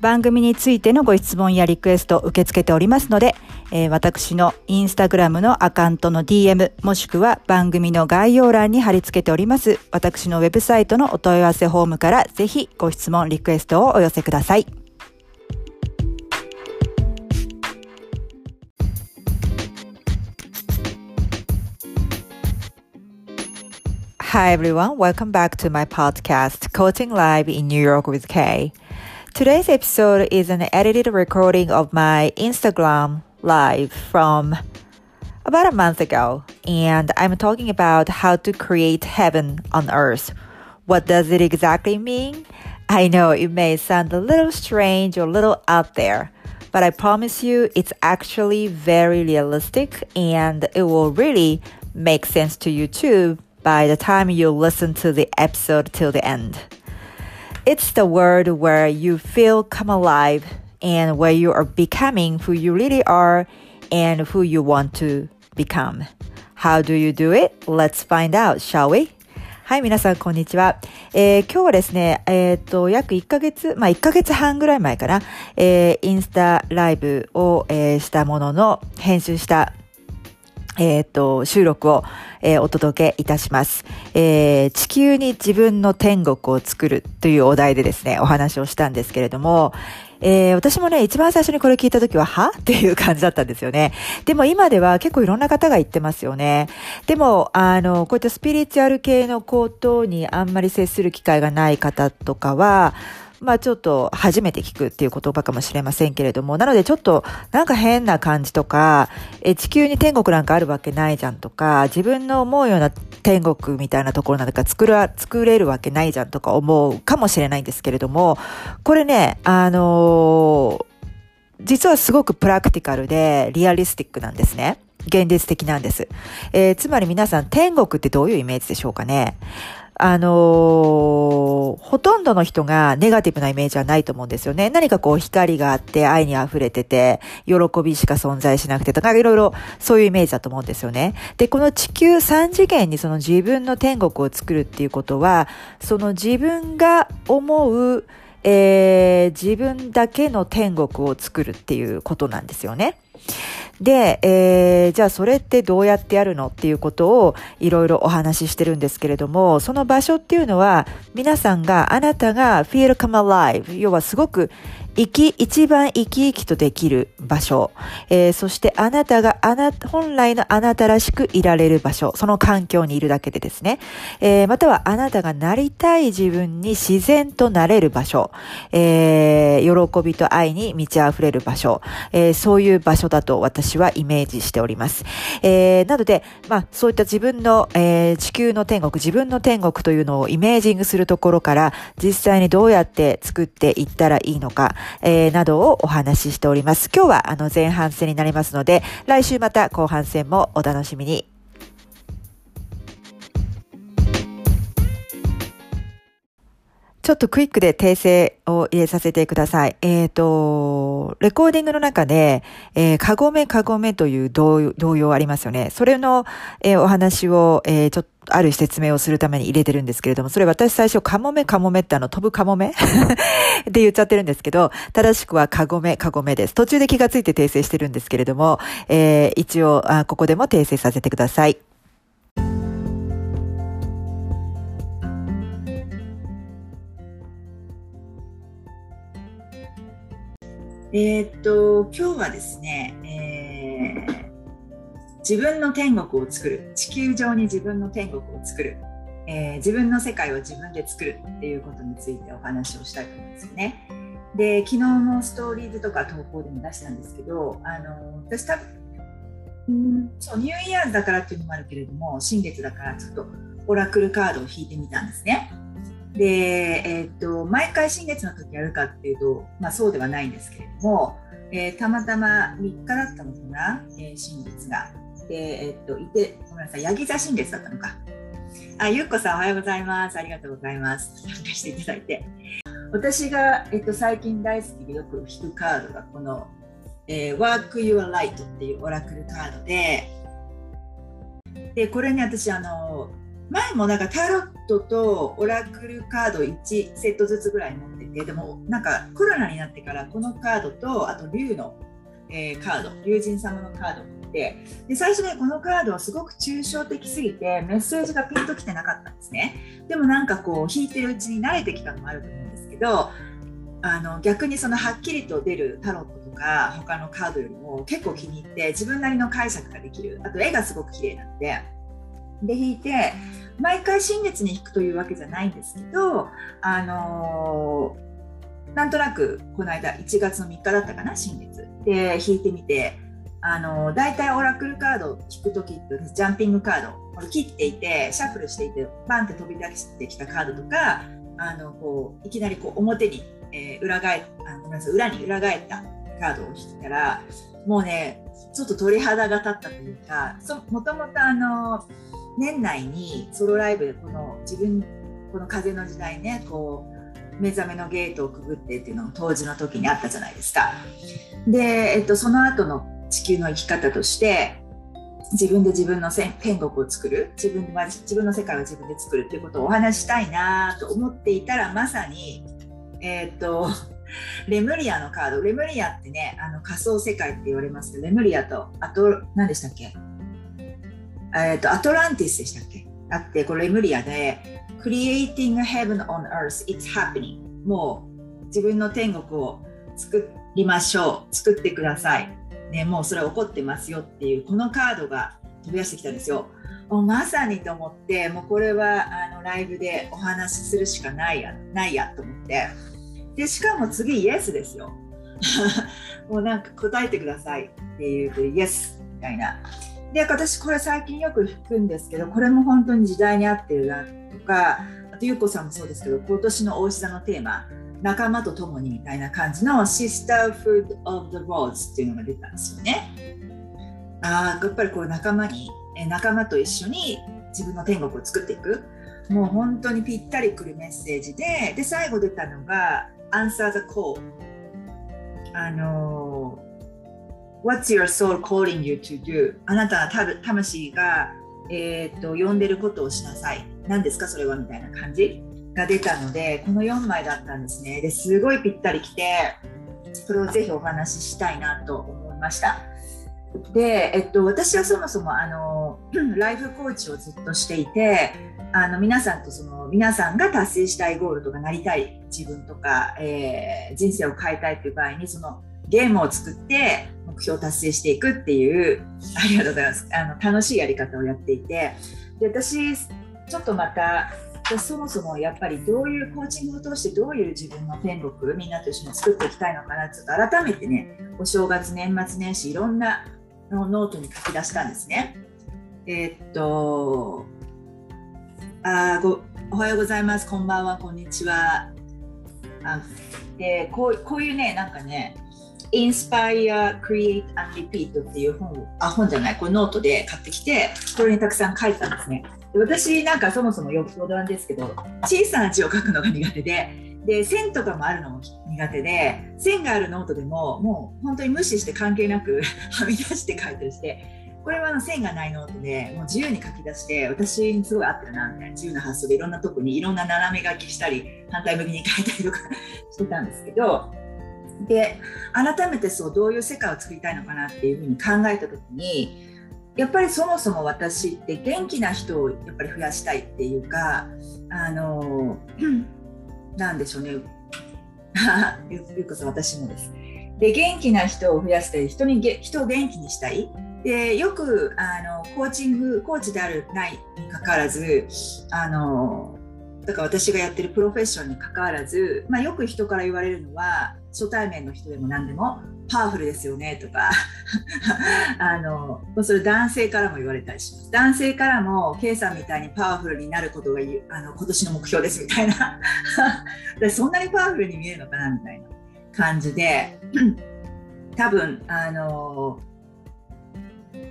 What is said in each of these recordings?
番組についてのご質問やリクエストを受け付けておりますので、えー、私のインスタグラムのアカウントの DM もしくは番組の概要欄に貼り付けております私のウェブサイトのお問い合わせフォームからぜひご質問リクエストをお寄せください。Hi everyone, welcome back to my podcast, Coaching Live in New York with Kay. Today's episode is an edited recording of my Instagram live from about a month ago, and I'm talking about how to create heaven on earth. What does it exactly mean? I know it may sound a little strange or a little out there, but I promise you it's actually very realistic and it will really make sense to you too by the time you listen to the episode till the end. It's the word where you feel come alive and where you are becoming who you really are and who you want to become. How do you do it? Let's find out, shall we? はい、皆さん、こんにちは。えー、今日はですね、えっ、ー、と、約1ヶ月、まあ、1ヶ月半ぐらい前かな、えー、インスタライブを、えー、したものの、編集した えっ、と、収録を、えー、お届けいたします、えー、地球に自分の天国を作るというお題でですね、お話をしたんですけれども、えー、私もね、一番最初にこれ聞いた時は、は？っていう感じだったんですよね。でも今では結構いろんな方が言ってますよね。でも、あの、こういったスピリチュアル系のことにあんまり接する機会がない方とかは、まあちょっと初めて聞くっていう言葉かもしれませんけれども、なのでちょっとなんか変な感じとか、え地球に天国なんかあるわけないじゃんとか、自分の思うような天国みたいなところなんか作ら、作れるわけないじゃんとか思うかもしれないんですけれども、これね、あのー、実はすごくプラクティカルでリアリスティックなんですね。現実的なんです。えー、つまり皆さん天国ってどういうイメージでしょうかね。あのー、ほとんどの人がネガティブなイメージはないと思うんですよね。何かこう光があって愛に溢れてて、喜びしか存在しなくてとか、いろいろそういうイメージだと思うんですよね。で、この地球3次元にその自分の天国を作るっていうことは、その自分が思う、えー、自分だけの天国を作るっていうことなんですよね。で、えー、じゃあそれってどうやってやるのっていうことをいろいろお話ししてるんですけれども、その場所っていうのは皆さんが、あなたが feel come alive、要はすごく生き、一番生き生きとできる場所、えー、そしてあなたがあな、本来のあなたらしくいられる場所、その環境にいるだけでですね、えー、またはあなたがなりたい自分に自然となれる場所、えー、喜びと愛に満ち溢れる場所、えー、そういう場所だと私はイメージしております。えー、なので、まあ、そういった自分の、えー、地球の天国、自分の天国というのをイメージングするところから、実際にどうやって作っていったらいいのか、えー、などをお話ししております。今日はあの前半戦になりますので、来週また後半戦もお楽しみに。ちょっとクイックで訂正を入れさせてください。えっ、ー、と、レコーディングの中で、えー、かごめかごめという動揺ありますよね。それの、えー、お話を、えー、ちょっと、ある説明をするために入れてるんですけれども、それ私最初、かもめかもめってあの、飛ぶかもめって言っちゃってるんですけど、正しくはかごめかごめです。途中で気がついて訂正してるんですけれども、えー、一応あ、ここでも訂正させてください。えー、っと今日はですね、えー、自分の天国を作る地球上に自分の天国を作る、えー、自分の世界を自分で作るっていうことについてお話をしたいと思うんですよね。で昨日のストーリーズとか投稿でも出したんですけどあの私多分そうニューイヤーズだからっていうのもあるけれども新月だからちょっとオラクルカードを引いてみたんですね。で、えー、っと毎回新月の時やるかっていうと、まあ、そうではないんですけれども、えー、たまたま3日だったのかな、えー、新月が。で、えっといてごめんなさい、ヤギ座新月だったのか。あ、ゆっこさんおはようございます。ありがとうございます。参加していただいて。私が、えっと、最近大好きでよく引くカードがこの、えー、Work Your Light っていうオラクルカードで、で、これね、私、あの、前もなんかタロットとオラクルカード1セットずつぐらい持っててでもなんかコロナになってからこのカードとあと竜の、えー、カード竜神様のカードを持ってで最初ねこのカードはすごく抽象的すぎてメッセージがピンときてなかったんですね。でもなんかこう引いてるうちに慣れてきたのもあると思うんですけどあの逆にそのはっきりと出るタロットとか他のカードよりも結構気に入って自分なりの解釈ができる。あと絵がすごく綺麗なんでで引いて毎回新月に引くというわけじゃないんですけど、あのー、なんとなくこの間1月の3日だったかな新月。で引いてみて、あのー、大体オラクルカードを引く時ってジャンピングカードこれ切っていてシャッフルしていてバンって飛び出してきたカードとかあのこういきなりこう表に、えー、裏返あごめんなさい裏に裏返ったカードを引いたらもうねちょっと鳥肌が立ったというかもともとあのー年内にソロライブでこの自分この風の時代ねこう目覚めのゲートをくぐってっていうのを当時の時にあったじゃないですか。で、えっと、その後の地球の生き方として自分で自分の天国を作る自分は自分の世界を自分で作るということをお話したいなと思っていたらまさに、えっとレムリアのカードレムリアってねあの仮想世界って言われますけどレムリアとあと何でしたっけ？えーと、アトランティスでしたっけ？あってこれレムリアで Creating Heaven on Earth It's Happening. もう自分の天国を作りましょう。作ってください、ね、もうそれ起こってますよっていうこのカードが飛び出してきたんですよ。もうまさにと思ってもうこれはあのライブでお話しするしかないやないやと思って。でしかも次イエスですよ。もうなんか答えてくださいっていうイエスみたいな。で私これ最近よく弾くんですけどこれも本当に時代に合ってるなとかあとゆうこさんもそうですけど今年の大志座のテーマ仲間と共にみたいな感じの Sisterhood of the Rose っていうのが出たんですよね。あやっぱりこう仲間に仲間と一緒に自分の天国を作っていくもう本当にぴったりくるメッセージでで最後出たのが Answer the Call あのー What's your soul calling you to do? あなたは魂が、えーと、呼んでることをしなさい。何ですかそれは？みたいな感じが出たので、この4枚だったんですね。ですごいぴったりきて、それをぜひお話ししたいなと思いました。で、えっと、私はそもそもあの ライフコーチをずっとしていてあの皆さんとその皆さんが達成したいゴールとかなりたい自分とか、えー、人生を変えたいという場合にそのゲームを作って目標を達成していくっていうありがとうございます。あの楽しいやり方をやっていて。で私ちょっとまたそもそもやっぱりどういうコーチングを通してどういう自分の天国みんなと一緒に作っていきたいのかなちょっと改めてねお正月年末年始いろんなのノートに書き出したんですね。えー、っとあごおはようございます。こんばんは。こんにちは。あでこうこういうねなんかね Inspire, Create and Repeat っていう本あ本じゃないこれノートで買ってきてこれにたくさん書いたんですね。私なんかそもそもよく相談ですけど小さな字を書くのが苦手でで線とかもあるのも苦手で線があるノートでももう本当に無視して関係なく はみ出して書いたりしてこれはあの線がないノートでもう自由に書き出して私にすごい合ってるなみたいな自由な発想でいろんなとこにいろんな斜め書きしたり反対向きに書いたりとか してたんですけどで改めてそうどういう世界を作りたいのかなっていうふうに考えた時にやっぱりそもそも私って元気な人をやっぱり増やしたいっていうかあの なんでしょうね ゆうこさん私もです。で元気な人を増やしたい人に人を元気にしたいでよくあのコーチングコーチであるないにかかわらずあのだから私がやってるプロフェッションにかかわらず、まあ、よく人から言われるのは初対面の人でも何でもパワフルですよねとか あのそれ男性からも言われたりします男性からも K さんみたいにパワフルになることがあの今年の目標ですみたいな そんなにパワフルに見えるのかなみたいな感じで 多分あの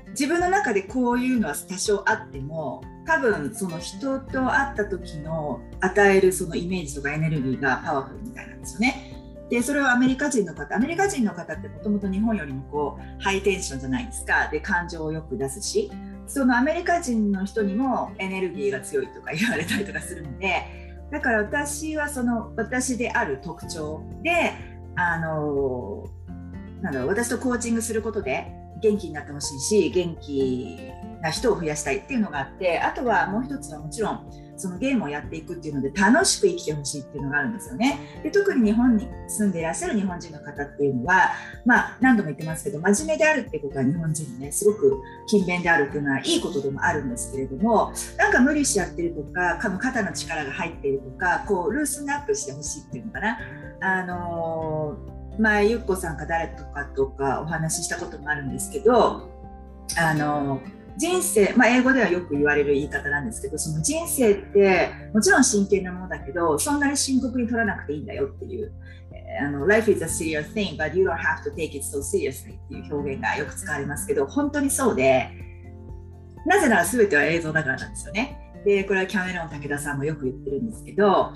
自分の中でこういうのは多少あっても多分その人と会った時の与えるそのイメージとかエネルギーがパワフルみたいなんですよね。でそれはアメリカ人の方アメリカ人の方ってもともと日本よりもこうハイテンションじゃないですか。で感情をよく出すしそのアメリカ人の人にもエネルギーが強いとか言われたりとかするのでだから私はその私である特徴であのなんだろう私とコーチングすることで元気になってほしいし元気な人を増やしたいっていうのがあってあとはもう一つはもちろんそのゲームをやっていくっていうので楽しく生きてほしいっていうのがあるんですよね。で特に日本に住んでいらっしゃる日本人の方っていうのは、まあ、何度も言ってますけど真面目であるってことは日本人にねすごく勤勉であるっていうのはいいことでもあるんですけれどもなんか無理しちゃってるとか肩の力が入っているとかこうルースナップしてほしいっていうのかな。あの、前ゆっこさんか誰とかとかお話ししたこともあるんですけどあの人生、まあ、英語ではよく言われる言い方なんですけどその人生ってもちろん真剣なものだけどそんなに深刻に取らなくていいんだよっていう。あの Life is a serious thing, but you don't have to take it so seriously っていう表現がよく使われますけど本当にそうでなぜなら全ては映像だからなんですよね。でこれはキャメロン武田さんもよく言ってるんですけど、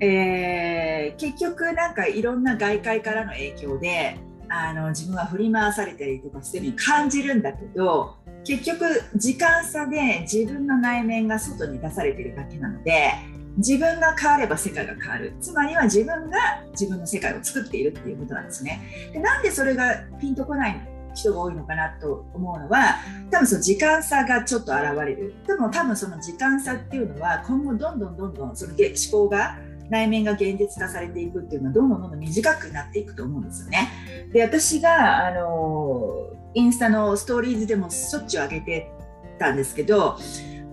えー、結局なんかいろんな外界からの影響であの自分は振り回されたりとかしてるに感じるんだけど結局時間差で自分の内面が外に出されてるだけなので自分が変われば世界が変わる。つまりは自分が自分の世界を作っているっていうことなんですね。でなんでそれがピンとこない人が多いのかなと思うのは多分その時間差がちょっと現れる。でも多分その時間差っていうのは今後どんどんどんどんその思考が内面が現実化されていくっていうのはどんどんどんどん短くなっていくと思うんですよね。で私があのインスタのストーリーズでもしょっちゅう上げてたんですけど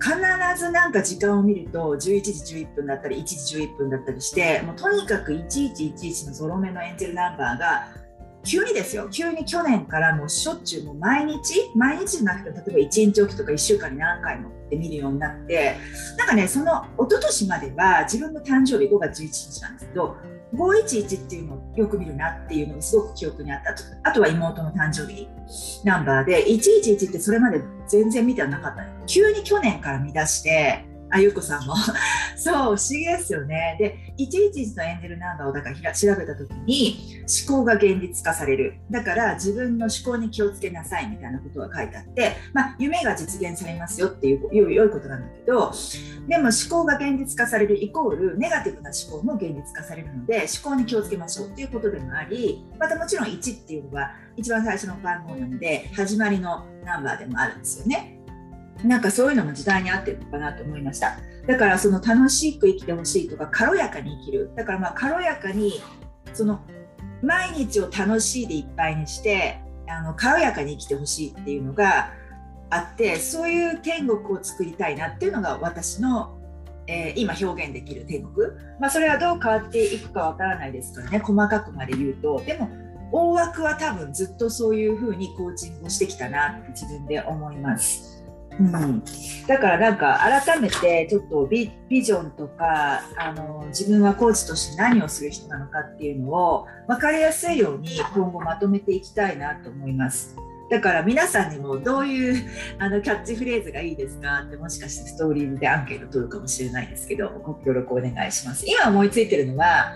必ずなんか時間を見ると11時11分だったり1時11分だったりしてもうとにかく1111のゾロ目のエンジェルナンバーが急にですよ。急に去年からもうしょっちゅうもう毎日毎日じゃなくて例えば1日おきとか1週間に何回もって見るようになってなんかねその一昨年までは自分の誕生日5月11日なんですけど511っていうのをよく見るなっていうのがすごく記憶にあった。あとは妹の誕生日。ナンバーで。111ってそれまで全然見てはなかった。急に去年から見出してあゆこさんも。そう不思議ですよね。で111のエンジェルナンバーをだから調べた時に思考が現実化される。だから自分の思考に気をつけなさいみたいなことが書いてあって、まあ、夢が実現されますよっていう良いことなんだけどでも思考が現実化されるイコールネガティブな思考も現実化されるので思考に気をつけましょうっていうことでもありまたもちろん1っていうのは一番最初の番号なので始まりのナンバーでもあるんですよね。なんかそういうのも時代に合ってるのかなと思いました。だからその楽しく生きてほしいとか軽やかに生きる。だからまあ軽やかにその毎日を楽しいでいっぱいにしてあの軽やかに生きてほしいっていうのがあってそういう天国を作りたいなっていうのが私の、えー、今表現できる天国、まあ、それはどう変わっていくかわからないですからね。細かくまで言うと。でも大枠は多分ずっとそういうふうにコーチングをしてきたなって自分で思います。うん、だからなんか改めてちょっとビビジョンとかあの自分はコーチとして何をする人なのかっていうのを分かりやすいように今後まとめていきたいなと思います。だから皆さんにもどういう あのキャッチフレーズがいいですかってもしかしてストーリーでアンケート取るかもしれないですけどご協力お願いします。今思いついてるのは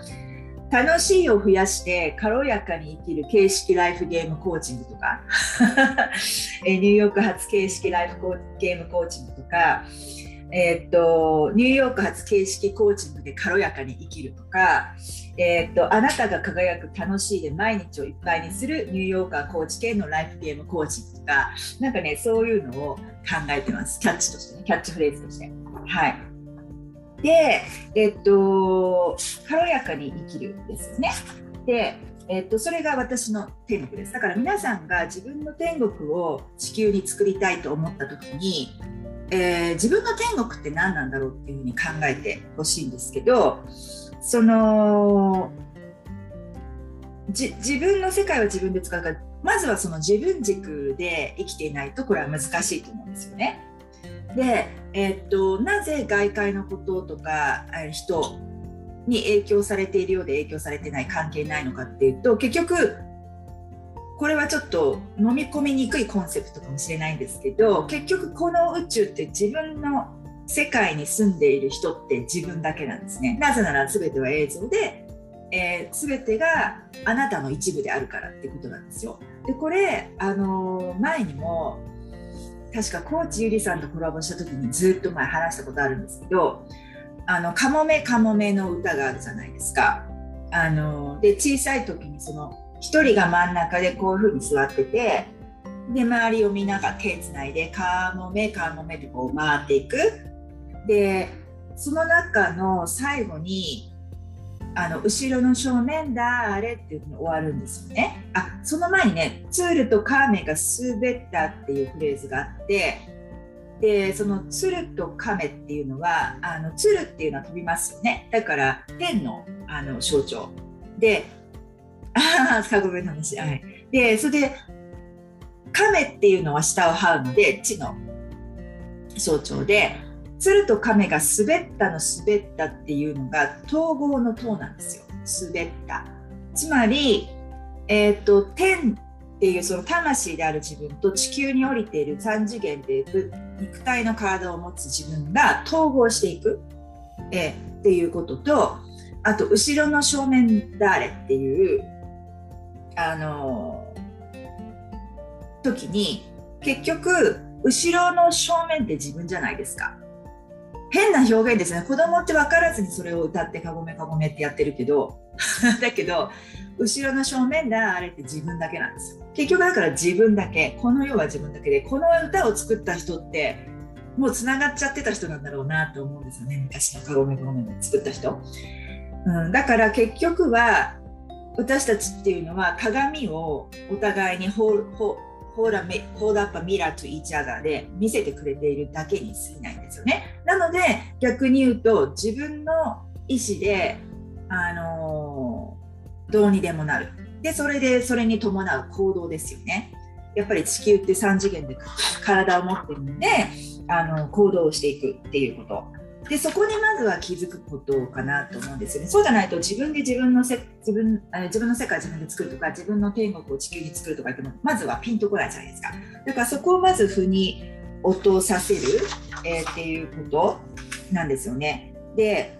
楽しいを増やして軽やかに生きる形式ライフゲームコーチングとか ニューヨーク発形式ライフゲームコーチングとか、えー、っとニューヨーク発形式コーチングで軽やかに生きるとか、えー、っとあなたが輝く楽しいで毎日をいっぱいにするニューヨーカーコーチ系のライフゲームコーチングとかなんかねそういうのを考えてますキャッチとしてねキャッチフレーズとして。はいで、えっと、軽やかに生きるですよね。で、えっと、それが私の天国です。だから皆さんが自分の天国を地球に作りたいと思った時に、えー、自分の天国って何なんだろうっていうふうに考えてほしいんですけど、その自分の世界は自分で使うからまずはその自分軸で生きていないとこれは難しいと思うんですよね。で、え、っとなぜ外界のこととか人に影響されているようで影響されてない関係ないのかっていうと結局これはちょっと飲み込みにくいコンセプトかもしれないんですけど結局この宇宙って自分の世界に住んでいる人って自分だけなんですね。なぜなら全ては映像で、えー、全てがあなたの一部であるからってことなんですよ。でこれあのー、前にも確かコーチゆりさんとコラボした時にずっと前話したことあるんですけど「あのかもめかもめ」の歌があるじゃないですか。あので小さい時にその1人が真ん中でこういうふうに座っててで周りをみんなが手つないで「かもめかもめ」ってこう回っていく。でその中の最後にあの後ろの正面だあれっていうふうに終わるんですよね。あその前にねツールとカーメが滑ったっていうフレーズがあってでそのツルとカメっていうのはあのツルっていうのは飛びますよね。だから天のあの象徴。で ああごめんなさい、はい、でそれでカメっていうのは下を這うので地の象徴で鶴と亀が滑ったの滑ったっていうのが統合の塔なんですよ。滑った。つまり、えーと、天っていうその魂である自分と地球に降りている3次元で肉体の体を持つ自分が統合していく、えー、っていうこととあと後ろの正面誰っていうあのー、時に結局後ろの正面って自分じゃないですか。変な表現ですね。子供って分からずにそれを歌ってかごめかごめってやってるけど。だけど後ろの正面だあれって自分だけなんですよ。結局だから自分だけ。この世は自分だけでこの歌を作った人ってもうつながっちゃってた人なんだろうなと思うんですよね。昔のかごめかごめ作った人、うん、だから結局は私たちっていうのは鏡をお互いにほほホーラホーダッパミラーとイチャガーで見せてくれているだけに過ぎないんですよね。なので逆に言うと自分の意思で、あのー、どうにでもなる。でそれでそれに伴う行動ですよね。やっぱり地球って3次元で 体を持ってるのであの行動をしていくっていうこと。でそこにまずは気づくことかなと思うんですよね。そうじゃないと自分で自分のせ自分自分の世界自分で作るとか自分の天国を地球に作るとかってもまずはピンとこないじゃないですか。だからそこをまず腑に落とさせる、えー、っていうことなんですよね。で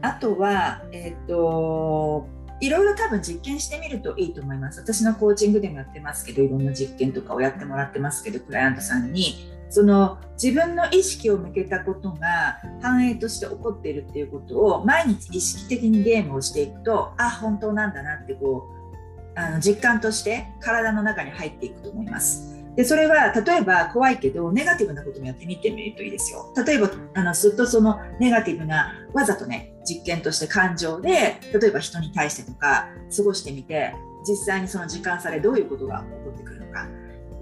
あとは、えっ、といろいろ多分実験してみるといいと思います。私のコーチングでもやってますけどいろんな実験とかをやってもらってますけどクライアントさんにその自分の意識を向けたことが反映として起こっているっていうことを毎日意識的にゲームをしていくとあ本当なんだなってこうあの実感として体の中に入っていくと思います。でそれは例えば怖いけどネガティブなこともやってみてみるといいですよ。例えばあのずっとそのネガティブなわざとね実験として感情で例えば人に対してとか過ごしてみて実際にその時間差でどういうことが起こってくる。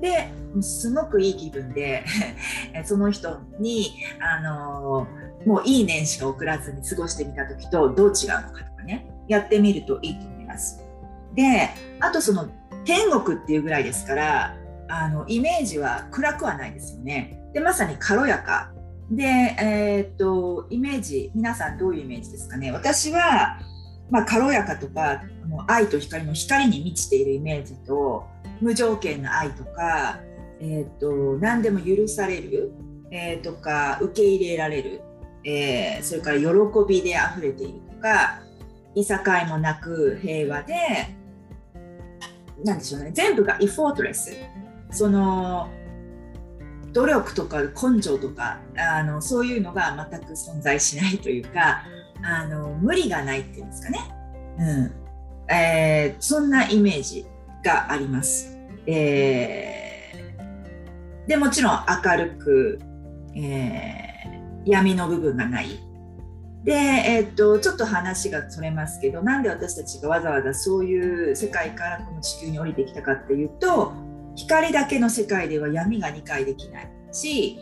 ですごくいい気分で その人にあのもういい年しか送らずに過ごしてみた時とどう違うのかとかねやってみるといいと思います。であとその天国っていうぐらいですからあのイメージは暗くはないですよね。でまさに軽やかで、えー、っとイメージ皆さんどういうイメージですかね？私は、まあ、軽やかとかもう愛と光の光に満ちているイメージと無条件な愛とか、えー、っと何でも許される、えー、とか受け入れられる、えそれから喜びで溢れているとかいさかいもなく平和でなんでしょうね全部がイフォートレスその努力とか根性とかあのそういうのが全く存在しないというかあの無理がないっていうんですかね、うん。えー、そんなイメージがあります。えー、でもちろん明るく、えー、闇の部分がない。で、えー、っとちょっと話がそれますけどなんで私たちがわざわざそういう世界からこの地球に降りてきたかっていうと光だけの世界では闇が理解できないし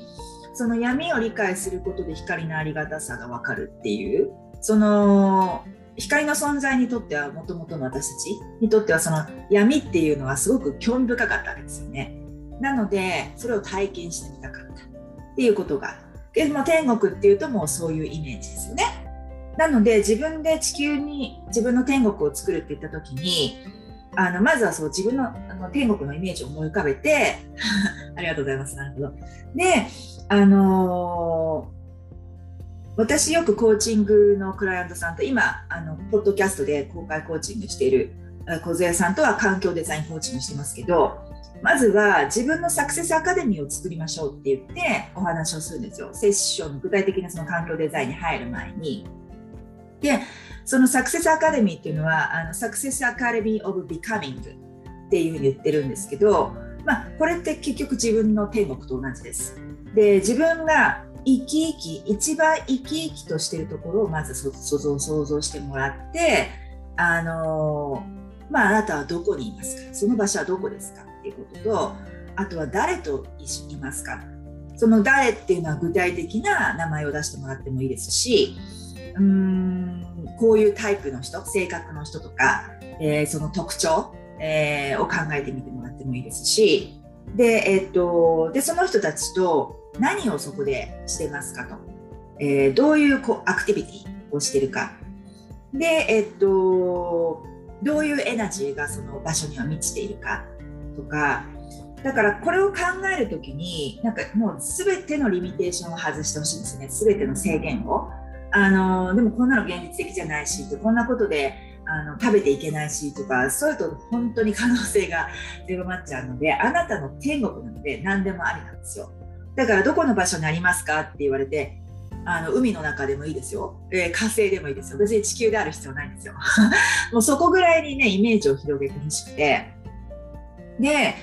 その闇を理解することで光のありがたさが分かるっていうその光の存在にとってはもともとの私たちにとってはその闇っていうのはすごく興味深かったわけですよね。なのでそれを体験してみたかったっていうことがでも天国っていうともうそういうイメージですよね。なので自分で地球に自分の天国を作るって言った時にあのまずはそう自分のあの天国のイメージを思い浮かべて ありがとうございますなるほどであのー私よくコーチングのクライアントさんと今あのポッドキャストで公開コーチングしている小杉さんとは環境デザインコーチングしてますけどまずは自分のサクセスアカデミーを作りましょうって言ってお話をするんですよセッションの具体的なその環境デザインに入る前にでそのサクセスアカデミーっていうのはあのサクセスアカデミー・オブ・ビカミングっていうふうに言ってるんですけど、まあ、これって結局自分の天国と同じです。で自分が生き生き一番生き生きとしているところをまず想像想像してもらってあのまああなたはどこにいますか？その場所はどこですか？っていうこととあとは誰と一緒にいますか？その誰っていうのは具体的な名前を出してもらってもいいですしうーんこういうタイプの人性格の人とか、えー、その特徴、えー、を考えてみてもらってもいいですしで,、えー、っとでその人たちと何をそこでしてますかと、えー、どういうこうアクティビティをしてるか。で、えっと、どういうエナジーがその場所には満ちているかとか。だからこれを考える時になんかもう全てのリミテーションを外してほしいんですね。全ての制限を。あのでもこんなの現実的じゃないしこんなことであの食べていけないしとかそういうと本当に可能性が狭まっちゃうのであなたの天国なので何でもありなんですよ。だからどこの場所にありますかって言われてあの海の中でもいいですよ、えー、火星でもいいですよ。別に地球である必要ないんですよ。もうそこぐらいにねイメージを広げてほしくて。で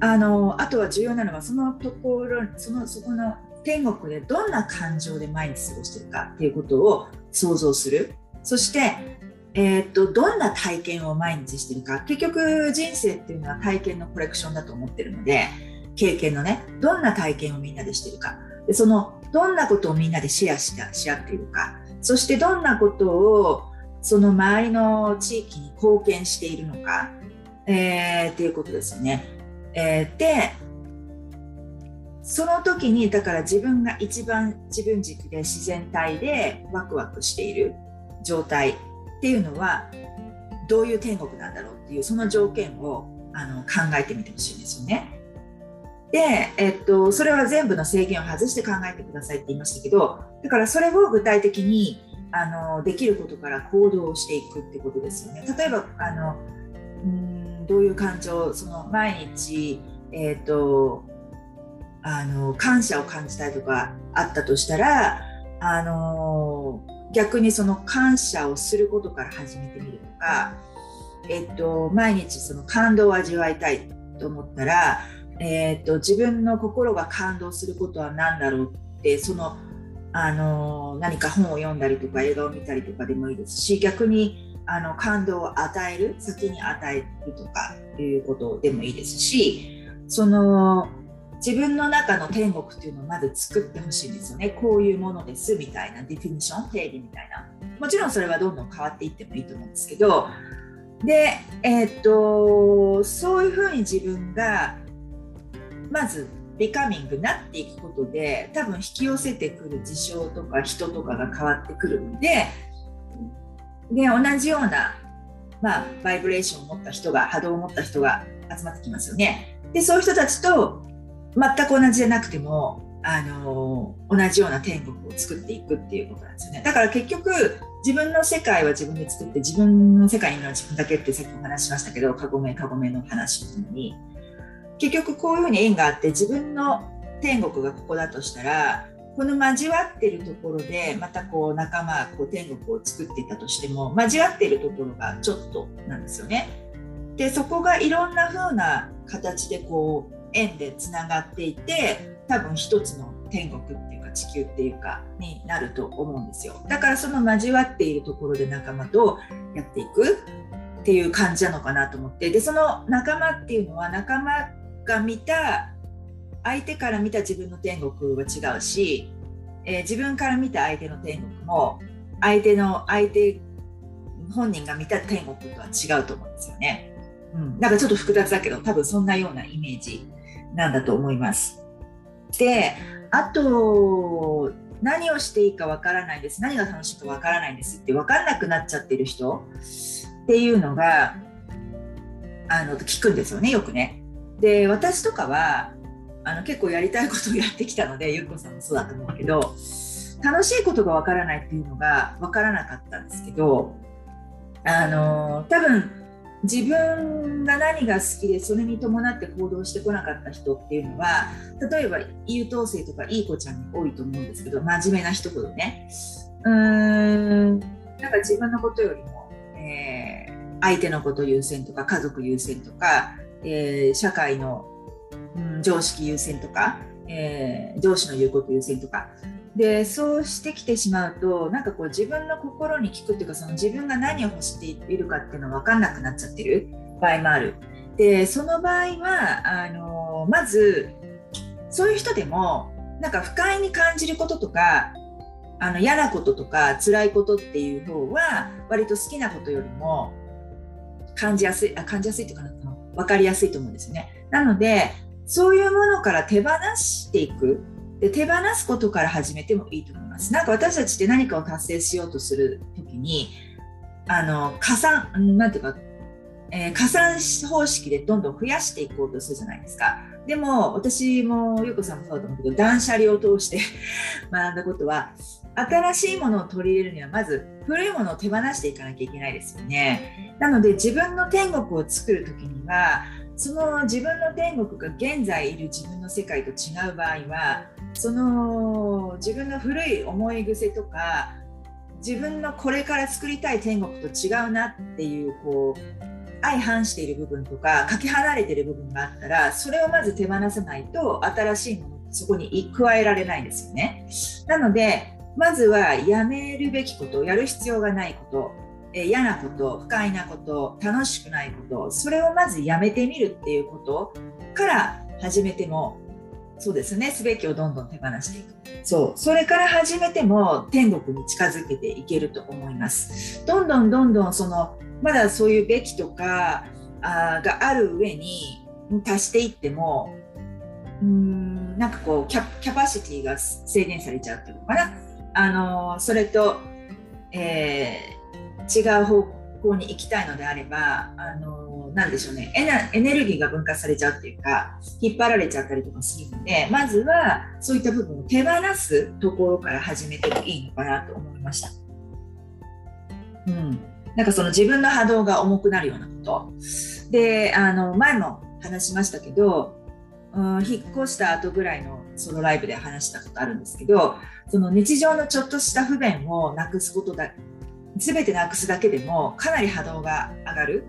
あのあとは重要なのはそのところそのそこの天国でどんな感情で毎日過ごしてるかっていうことを想像する。そしてえー、っとどんな体験を毎日してるか。結局人生っていうのは体験のコレクションだと思ってるので経験のねどんな体験をみんなでしてるかでそのどんなことをみんなでシェアしたし合っているかそしてどんなことをその周りの地域に貢献しているのか、えー、っていうことですよね。えー、でその時にだから自分が一番自分軸で自然体でワクワクしている状態っていうのはどういう天国なんだろうっていうその条件をあの考えてみてほしいんですよね。で、えっと、それは全部の制限を外して考えてくださいって言いましたけどだからそれを具体的にあのできることから行動していくってことですよね。例えばあのうんどういう感情その毎日、えっと、あの感謝を感じたいとかあったとしたらあの逆にその感謝をすることから始めてみるとか、えっと、毎日その感動を味わいたいと思ったらえーと、自分の心が感動することは何だろうってその、あの何か本を読んだりとか映画を見たりとかでもいいですし逆にあの感動を与える先に与えるとかいうことでもいいですしその自分の中の天国っていうのをまず作ってほしいんですよね。こういうものですみたいなディフィニション定義みたいな。もちろんそれはどんどん変わっていってもいいと思うんですけどでえー、っとそういうふうに自分がまずビカミングなっていくことで多分引き寄せてくる事象とか人とかが変わってくるのでで同じような、まあ、バイブレーションを持った人が波動を持った人が集まってきますよね。でそういう人たちと全く同じじゃなくてもあの同じような天国を作っていくっていうことなんですよね。だから結局自分の世界は自分で作って自分の世界にいるのは自分だけってさっきお話しましたけど、かごめかごめの話のように結局こういうふうに縁があって自分の天国がここだとしたらこの交わってるところでまたこう仲間こう天国を作っていたとしても交わってるところがちょっとなんですよね。でそこがいろんな風な形でこう縁でつながっていて多分一つの天国っていうか地球っていうかになると思うんですよだからその交わっているところで仲間とやっていくっていう感じなのかなと思ってでその仲間っていうのは仲間が見た相手から見た自分の天国は違うし、えー、自分から見た相手の天国も相手の相手本人が見た天国とは違うと思うんですよね。うん、なんかちょっと複雑だけど多分そんなようなイメージなんだと思います。であと何をしていいかわからないです何が楽しいかわからないですって分かんなくなっちゃってる人っていうのがあの聞くんですよねよくね。で私とかはあの結構やりたいことをやってきたのでゆっこさんもそうだと思うけど楽しいことがわからないっていうのが分からなかったんですけどあの多分自分が何が好きでそれに伴って行動してこなかった人っていうのは例えば優等生とかいい子ちゃんに多いと思うんですけど真面目な人ほどね。うーんなんか自分のことよりも、えー、相手のこと優先とか家族優先とか、えー、社会の、うん、常識優先とか、えー、上司の言うこと優先とかでそうしてきてしまうとなんかこう自分の心に聞くっていうかその自分が何を欲しているかっていうの分かんなくなっちゃってる場合もある。でその場合はあのまずそういう人でもなんか不快に感じることとかあの嫌なこととか辛いことっていう方は割と好きなことよりも感じやすいあ感じやすいっていうか分かりやすいと思うんですね。なのでそういうものから手放していくで手放すことから始めてもいいと思います。なか私たちって何かを達成しようとする時にあの加算なんていうか、えー、加算方式でどんどん増やしていこうとするじゃないですか。でも私もゆうこさんもそうだと思うけど断捨離を通して 学んだことは新しいものを取り入れるにはまず古いものを手放していかなきゃいけないですよね。なので自分の天国を作る時にはその自分の天国が現在いる自分の世界と違う場合はその自分の古い思い癖とか自分のこれから作りたい天国と違うなっていうこう相反している部分とかかけ離れている部分があったらそれをまず手放さないと新しいものそこに加えられないんですよね。なのでまずはやめるべきことやる必要がないこと嫌なこと不快なこと楽しくないことそれをまずやめてみるっていうことから始めてもそうですね、すべきをどんどん手放していく。そう、それから始めても天国に近づけていけると思います。どんどんどんどんその、まだそういうべきとかあがある上に足していっても、うん、なんかこうキャ、キャパシティが制限されちゃうっていうのかな。あの、それと、えー、違う方向に行きたいのであれば、あの、なんでしょうねエネルギーが分割されちゃうっていうか引っ張られちゃったりとかするのでまずはそういった部分を手放すところから始めてもいいのかなと思いました。うん、なんかその自分の波動が重くなるようなこと。であの前も話しましたけど、うん、引っ越した後ぐらいのソロライブで話したことあるんですけどその日常のちょっとした不便をなくすことだ全てなくすだけでもかなり波動が上がる。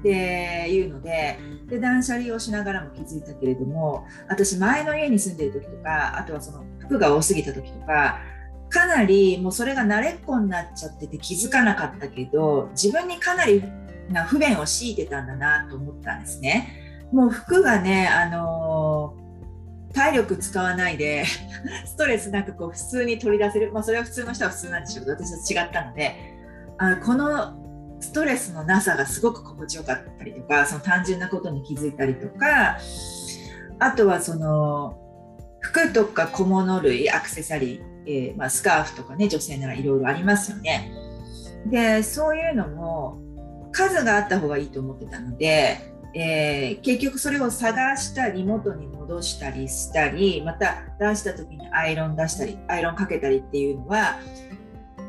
っていうのでで断捨離をしながらも気づいたけれども私前の家に住んでる時とかあとはその服が多すぎた時とかかなりもうそれが慣れっこになっちゃってて気づかなかったけど自分にかなりな不便を強いてたんだなと思ったんですね。もう服がね、あのー、体力使わないで ストレスなくこう普通に取り出せる、まあ、それは普通の人は普通なんでしょうけど私は違ったのであこのストレスのなさがすごく心地よかったりとかその単純なことに気づいたりとかあとはその服とか小物類アクセサリー、えー、まあ、スカーフとかね女性ならいろいろありますよね。でそういうのも数があった方がいいと思ってたので、えー、結局それを探したり元に戻したりしたりまた出した時にアイロン出したりアイロンかけたりっていうのは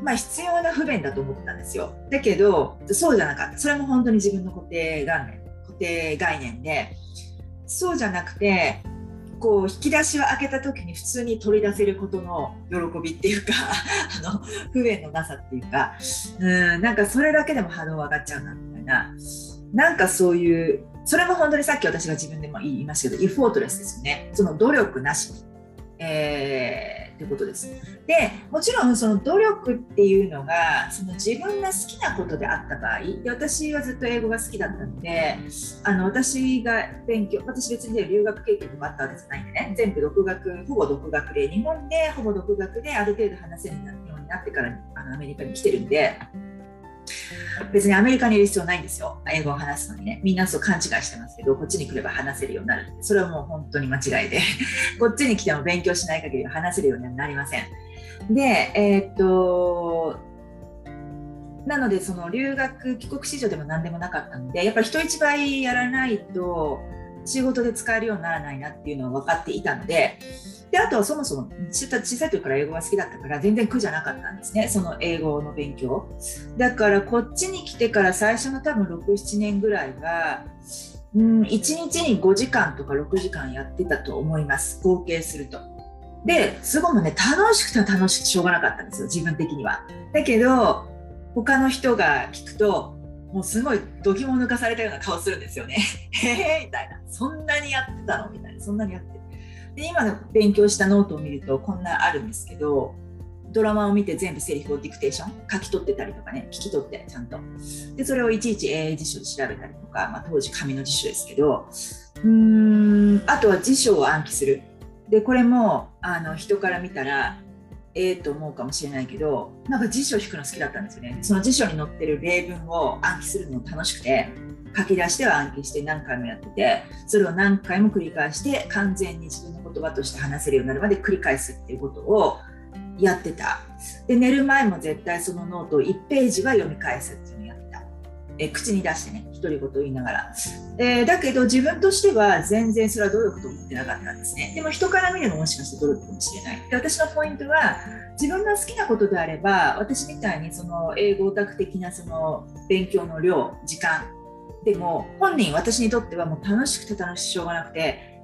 まあ、必要な不便だと思ってたんですよ。だけどそうじゃなかったそれも本当に自分の固定概念固定概念でそうじゃなくてこう引き出しを開けた時に普通に取り出せることの喜びっていうか あの不便のなさっていうかうんなんかそれだけでも波動上がっちゃうなみたいな。なんかそういうそれも本当にさっき私が自分でも言いましたけどイフォートレスですよね。その努力なしに、えーってことです。でもちろんその努力っていうのがその自分が好きなことであった場合で私はずっと英語が好きだったのであの私が勉強私別に留学経験もあったわけじゃないんでね全部独学ほぼ独学で日本でほぼ独学である程度話せるようになってからあのアメリカに来てるんで。別にアメリカにいる必要ないんですよ。英語を話すのにね。みんなそう勘違いしてますけど、こっちに来れば話せるようになるんで、それはもう本当に間違いで、こっちに来ても勉強しない限り話せるようにはなりません。で、えー、っと、なので、その留学、帰国子女でも何でもなかったので、やっぱり人一倍やらないと、仕事で使えるようにならないなっていうのは分かっていたので、であとはそもそも小さい時から英語が好きだったから全然苦じゃなかったんですね。その英語の勉強。だからこっちに来てから最初の多分67年ぐらいはうん1日に5時間とか6時間やってたと思います。合計すると。ですごくね楽しくて楽しくてしょうがなかったんですよ。自分的には。だけど他の人が聞くともうすごい度肝抜かされたような顔するんですよね。へえ みたいな。そんなにやってたの？みたいな。そんなにやってで今の勉強したノートを見るとこんなあるんですけどドラマを見て全部セリフをディクテーション書き取ってたりとかね聞き取ってちゃんとでそれをいちいち英辞書で調べたりとか、まあ、当時紙の辞書ですけどうーんあとは辞書を暗記するでこれもあの人から見たらええー、と思うかもしれないけどなんか辞書を引くの好きだったんですよね。その辞書に載ってる例文を暗記するの楽しくて書き出しては暗記して何回もやっててそれを何回も繰り返して完全に自分の言葉として話せるようになるまで繰り返すっていうことをやってた。で寝る前も絶対そのノートを1ページは読み返すっていう。え口に出してね独り言を言いながら、えー、だけど自分としては全然それは努力と思ってなかったんですね。でも人から見ればもしかして努力かもしれない。で私のポイントは自分が好きなことであれば私みたいにその英語オタク的なその勉強の量時間でも本人私にとってはもう楽しくて楽しくしょうがなくて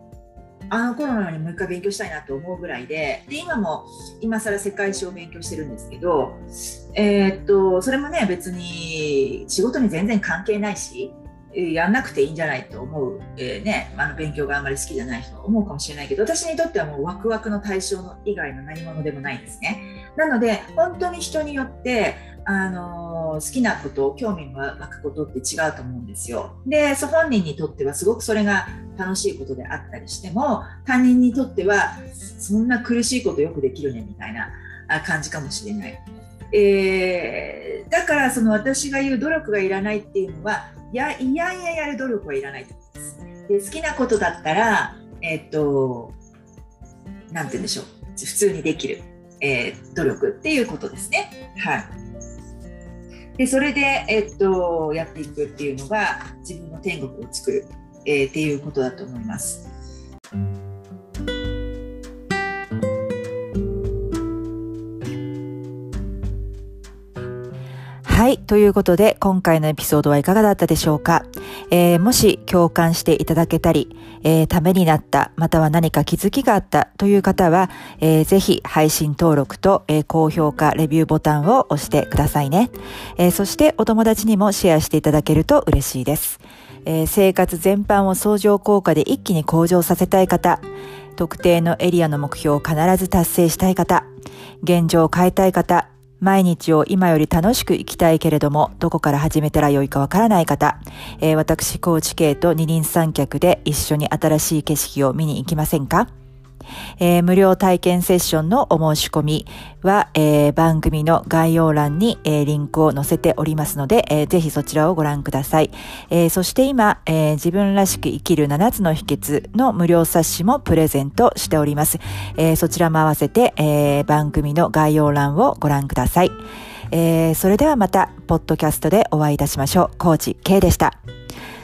あの頃のようにもう一回勉強したいなと思うぐらいでで今も今更世界史を勉強してるんですけど、えー、っとそれもね別に仕事に全然関係ないしやんなくていいんじゃないと思う、えー、ね、あの勉強があんまり好きじゃない人は思うかもしれないけど私にとってはもうワクワクの対象以外の何者でもないんですね。なので本当に人によってあの好きなこと興味が湧くことって違うと思うんですよ。で本人にとってはすごくそれが楽しいことであったりしても他人にとってはそんな苦しいことよくできるねみたいな感じかもしれない。えー、だからその私が言う努力がいらないっていうのはいやいやいややる努力はいらないと思います。で好きなことだったら、えー、っと何て言うんでしょう普通にできる、えー、努力っていうことですね。はいでそれで、えっと、やっていくっていうのが自分の天国を作る、えー、っていうことだと思います。はい。ということで、今回のエピソードはいかがだったでしょうか、えー、もし共感していただけたり、えー、ためになった、または何か気づきがあったという方は、えー、ぜひ配信登録と、えー、高評価、レビューボタンを押してくださいね。えー、そしてお友達にもシェアしていただけると嬉しいです。えー、生活全般を相乗効果で一気に向上させたい方、特定のエリアの目標を必ず達成したい方、現状を変えたい方、毎日を今より楽しく生きたいけれども、どこから始めたらよいかわからない方、えー、私、高知系と二輪三脚で一緒に新しい景色を見に行きませんか？えー、無料体験セッションのお申し込みは、えー、番組の概要欄に、えー、リンクを載せておりますので、えー、ぜひそちらをご覧ください。え、そして今、え、自分らしく生きる7つの秘訣の無料冊子もプレゼントしております。え、そちらも合わせて、え、番組の概要欄をご覧ください。え、それではまた、ポッドキャストでお会いいたしましょう。コーチ K でした。